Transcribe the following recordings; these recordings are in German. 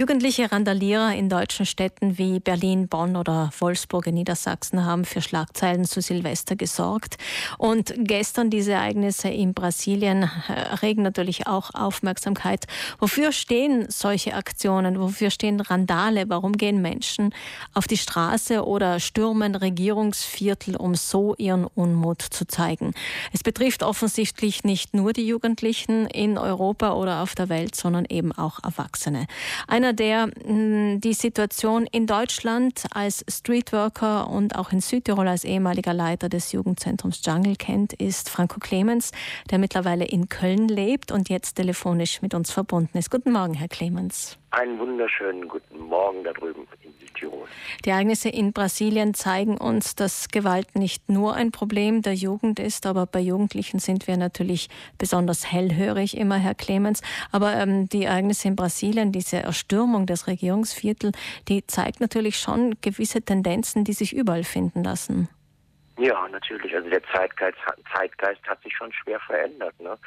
Jugendliche Randalierer in deutschen Städten wie Berlin, Bonn oder Wolfsburg in Niedersachsen haben für Schlagzeilen zu Silvester gesorgt. Und gestern diese Ereignisse in Brasilien äh, regen natürlich auch Aufmerksamkeit. Wofür stehen solche Aktionen? Wofür stehen Randale? Warum gehen Menschen auf die Straße oder stürmen Regierungsviertel, um so ihren Unmut zu zeigen? Es betrifft offensichtlich nicht nur die Jugendlichen in Europa oder auf der Welt, sondern eben auch Erwachsene. Einer einer, der hm, die Situation in Deutschland als Streetworker und auch in Südtirol als ehemaliger Leiter des Jugendzentrums Jungle kennt, ist Franco Clemens, der mittlerweile in Köln lebt und jetzt telefonisch mit uns verbunden ist. Guten Morgen, Herr Clemens. Einen wunderschönen guten Morgen da drüben in Südtirol. Die Ereignisse in Brasilien zeigen uns, dass Gewalt nicht nur ein Problem der Jugend ist, aber bei Jugendlichen sind wir natürlich besonders hellhörig immer, Herr Clemens. Aber ähm, die Ereignisse in Brasilien, diese Erstürmung des Regierungsviertels, die zeigt natürlich schon gewisse Tendenzen, die sich überall finden lassen. Ja, natürlich. Also der Zeitgeist, Zeitgeist hat sich schon schwer verändert. Ne?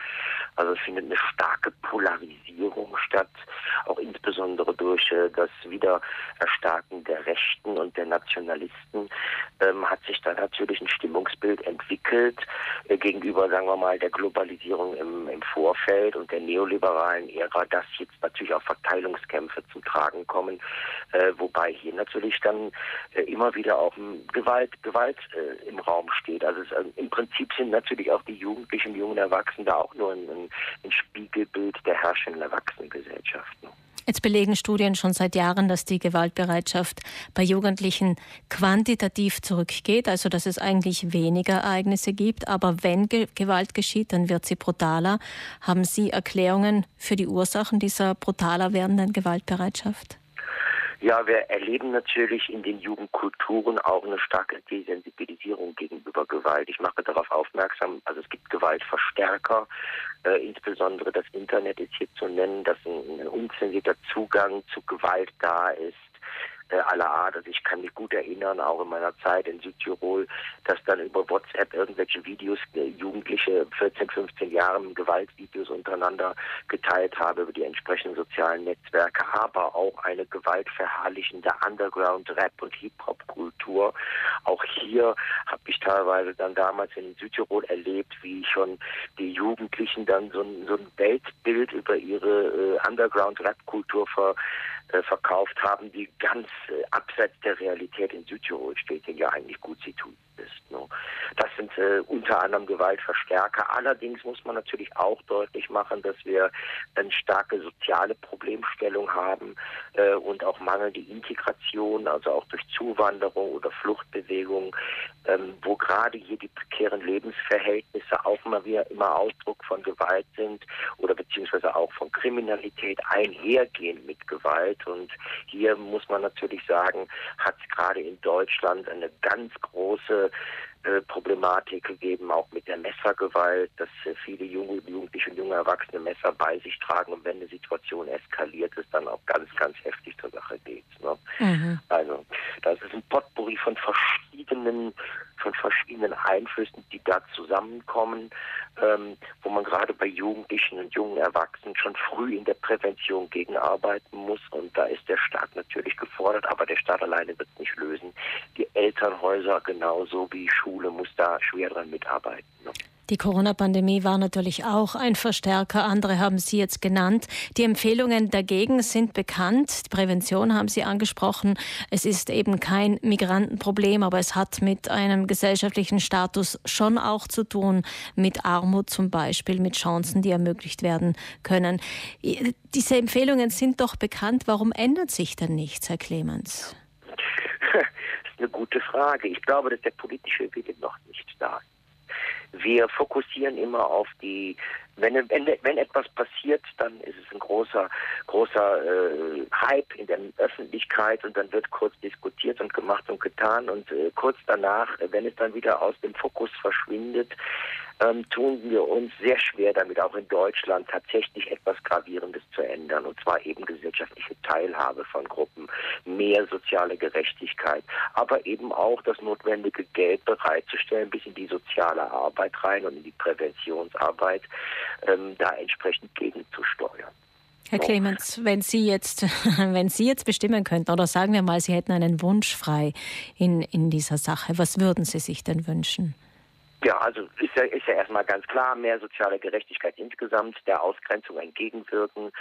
Also es findet eine starke Polarisierung statt, auch insbesondere durch äh, das Wiedererstarken der Rechten und der Nationalisten ähm, hat sich da natürlich ein Stimmungsbild entwickelt äh, gegenüber, sagen wir mal, der Globalisierung im, im Vorfeld und der neoliberalen Ära, dass jetzt natürlich auch Verteilungskämpfe zum Tragen kommen, äh, wobei hier natürlich dann äh, immer wieder auch Gewalt, Gewalt äh, im Raum steht. Also es, äh, im Prinzip sind natürlich auch die Jugendlichen jungen Erwachsenen da auch nur ein, ein Spiegelbild der herrschenden Erwachsenengesellschaft. Jetzt belegen Studien schon seit Jahren, dass die Gewaltbereitschaft bei Jugendlichen quantitativ zurückgeht, also dass es eigentlich weniger Ereignisse gibt. Aber wenn Ge Gewalt geschieht, dann wird sie brutaler. Haben Sie Erklärungen für die Ursachen dieser brutaler werdenden Gewaltbereitschaft? Ja, wir erleben natürlich in den Jugendkulturen auch eine starke Desensibilisierung gegenüber Gewalt. Ich mache darauf aufmerksam, also es gibt Gewaltverstärker, äh, insbesondere das Internet ist hier zu nennen, dass ein, ein unzensierter Zugang zu Gewalt da ist aller Art. Also ich kann mich gut erinnern, auch in meiner Zeit in Südtirol, dass dann über WhatsApp irgendwelche Videos, äh, Jugendliche 14, 15 Jahren Gewaltvideos untereinander geteilt habe über die entsprechenden sozialen Netzwerke, aber auch eine gewaltverherrlichende Underground-Rap- und Hip-Hop-Kultur. Auch hier habe ich teilweise dann damals in Südtirol erlebt, wie schon die Jugendlichen dann so ein, so ein Weltbild über ihre äh, Underground-Rap-Kultur ver äh, verkauft haben, die ganz äh, abseits der Realität in Südtirol steht, den ja eigentlich gut sie tun ist. Ne? Das sind äh, unter anderem Gewaltverstärker. Allerdings muss man natürlich auch deutlich machen, dass wir eine starke soziale Problemstellung haben äh, und auch mangelnde Integration, also auch durch Zuwanderung oder Fluchtbewegung, ähm, wo gerade hier die prekären Lebensverhältnisse auch mal wieder immer Ausdruck von Gewalt sind oder beziehungsweise auch von Kriminalität einhergehen mit Gewalt. Und hier muss man natürlich sagen, hat es gerade in Deutschland eine ganz große uh, Problematik gegeben, auch mit der Messergewalt, dass äh, viele junge, Jugendliche und junge Erwachsene Messer bei sich tragen und wenn eine Situation eskaliert, es dann auch ganz, ganz heftig zur Sache geht. Ne? Mhm. Also das ist ein Potpourri von verschiedenen von verschiedenen Einflüssen, die da zusammenkommen, ähm, wo man gerade bei Jugendlichen und jungen Erwachsenen schon früh in der Prävention gegenarbeiten muss. Und da ist der Staat natürlich gefordert, aber der Staat alleine wird es nicht lösen. Die Elternhäuser genauso wie Schule muss da schwer dran mitarbeiten. Ne? Die Corona-Pandemie war natürlich auch ein Verstärker. Andere haben Sie jetzt genannt. Die Empfehlungen dagegen sind bekannt. Die Prävention haben Sie angesprochen. Es ist eben kein Migrantenproblem, aber es hat mit einem gesellschaftlichen Status schon auch zu tun, mit Armut zum Beispiel, mit Chancen, die ermöglicht werden können. Diese Empfehlungen sind doch bekannt. Warum ändert sich denn nichts, Herr Clemens? Eine gute Frage. Ich glaube, dass der politische Wille noch nicht da ist. Wir fokussieren immer auf die, wenn, wenn, wenn etwas passiert, dann ist es ein großer, großer äh, Hype in der Öffentlichkeit und dann wird kurz diskutiert und gemacht und getan und äh, kurz danach, wenn es dann wieder aus dem Fokus verschwindet, ähm, tun wir uns sehr schwer damit, auch in Deutschland tatsächlich etwas Gravierendes zu ändern, und zwar eben gesellschaftliche Teilhabe von Gruppen, mehr soziale Gerechtigkeit, aber eben auch das notwendige Geld bereitzustellen bis in die soziale Arbeit rein und in die Präventionsarbeit, ähm, da entsprechend gegenzusteuern. Herr Clemens, wenn Sie jetzt, wenn Sie jetzt bestimmen könnten, oder sagen wir mal, Sie hätten einen Wunsch frei in, in dieser Sache, was würden Sie sich denn wünschen? Ja, also ist ja, ist ja erstmal ganz klar, mehr soziale Gerechtigkeit insgesamt, der Ausgrenzung entgegenwirken,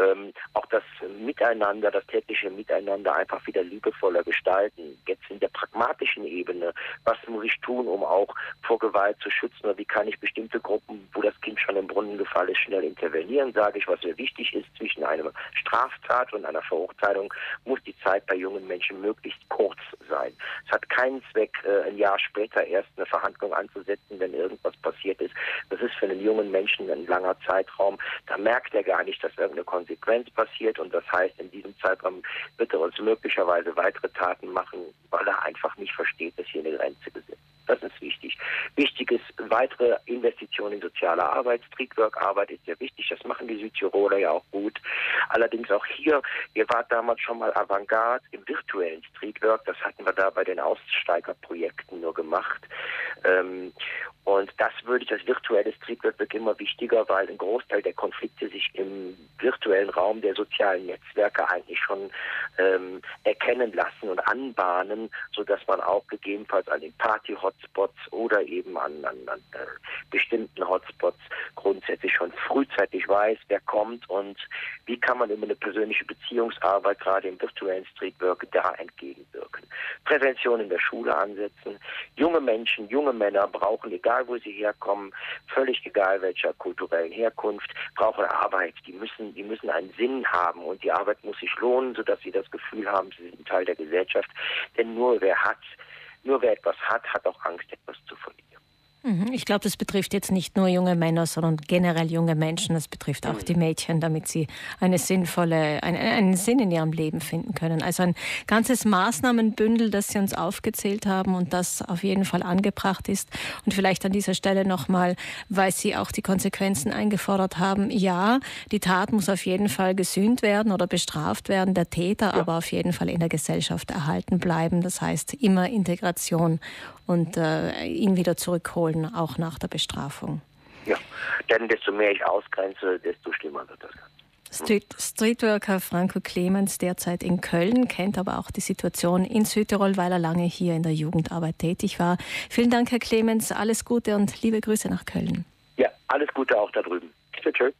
ähm, auch das Miteinander, das tägliche Miteinander einfach wieder liebevoller gestalten. Jetzt in der pragmatischen Ebene, was muss ich tun, um auch vor Gewalt zu schützen oder wie kann ich bestimmte Gruppen, wo das Kind schon im Brunnen gefallen ist, schnell intervenieren, sage ich, was mir wichtig ist, zwischen einer Straftat und einer Verurteilung muss die Zeit bei jungen Menschen möglichst kurz sein. Es hat keinen Zweck, äh, ein Jahr später erst eine Verhandlung anzusetzen, wenn irgendwas passiert ist. Das ist für einen jungen Menschen ein langer Zeitraum. Da merkt er gar nicht, dass irgendeine Konsequenz passiert und das heißt, in diesem Zeitraum wird er uns möglicherweise weitere Taten machen, weil er einfach nicht versteht, dass hier eine Grenze gesetzt ist. Das ist wichtig. Wichtig ist weitere Investitionen in soziale Arbeit. Streetwork-Arbeit ist sehr wichtig. Das machen die Südtiroler ja auch gut. Allerdings auch hier, ihr wart damals schon mal Avantgarde im virtuellen Streetwork. Das hatten wir da bei den Aussteigerprojekten nur gemacht. Ähm, und das würde ich, das virtuelle Streetwork wird immer wichtiger, weil ein Großteil der Konflikte sich im virtuellen Raum der sozialen Netzwerke eigentlich schon ähm, erkennen lassen und anbahnen, sodass man auch gegebenenfalls an den Party-Hotspots oder eben an, an, an äh, bestimmten Hotspots grundsätzlich schon frühzeitig weiß, wer kommt und wie kann man über eine persönliche Beziehungsarbeit gerade im virtuellen Streetwork da entgegenwirken. Prävention in der Schule ansetzen. Junge Menschen, junge Männer brauchen, egal wo sie herkommen, völlig egal welcher kulturellen Herkunft, brauchen Arbeit. Die müssen, die müssen einen Sinn haben und die Arbeit muss sich lohnen, sodass sie das Gefühl haben, sie sind Teil der Gesellschaft. Denn nur wer hat, nur wer etwas hat, hat auch Angst, etwas zu verlieren. Mhm. Ich glaube, das betrifft jetzt nicht nur junge Männer, sondern generell junge Menschen. Das betrifft auch mhm. die Mädchen, damit sie eine sinnvolle, einen, einen Sinn in ihrem Leben finden können. Also ein ganzes Maßnahmenbündel, das Sie uns aufgezählt haben und das auf jeden Fall angebracht ist. Und vielleicht an dieser Stelle nochmal, weil Sie auch die Konsequenzen eingefordert haben. Ja, die Tat muss auf jeden Fall gesühnt werden oder bestraft werden, der Täter ja. aber auf jeden Fall in der Gesellschaft erhalten bleiben. Das heißt immer Integration und äh, ihn wieder zurückholen, auch nach der Bestrafung. Ja, denn desto mehr ich ausgrenze, desto schlimmer wird das Ganze. Street, Streetworker Franco Clemens derzeit in Köln, kennt aber auch die Situation in Südtirol, weil er lange hier in der Jugendarbeit tätig war. Vielen Dank, Herr Clemens, alles Gute und liebe Grüße nach Köln. Ja, alles Gute auch da drüben. Tschüss.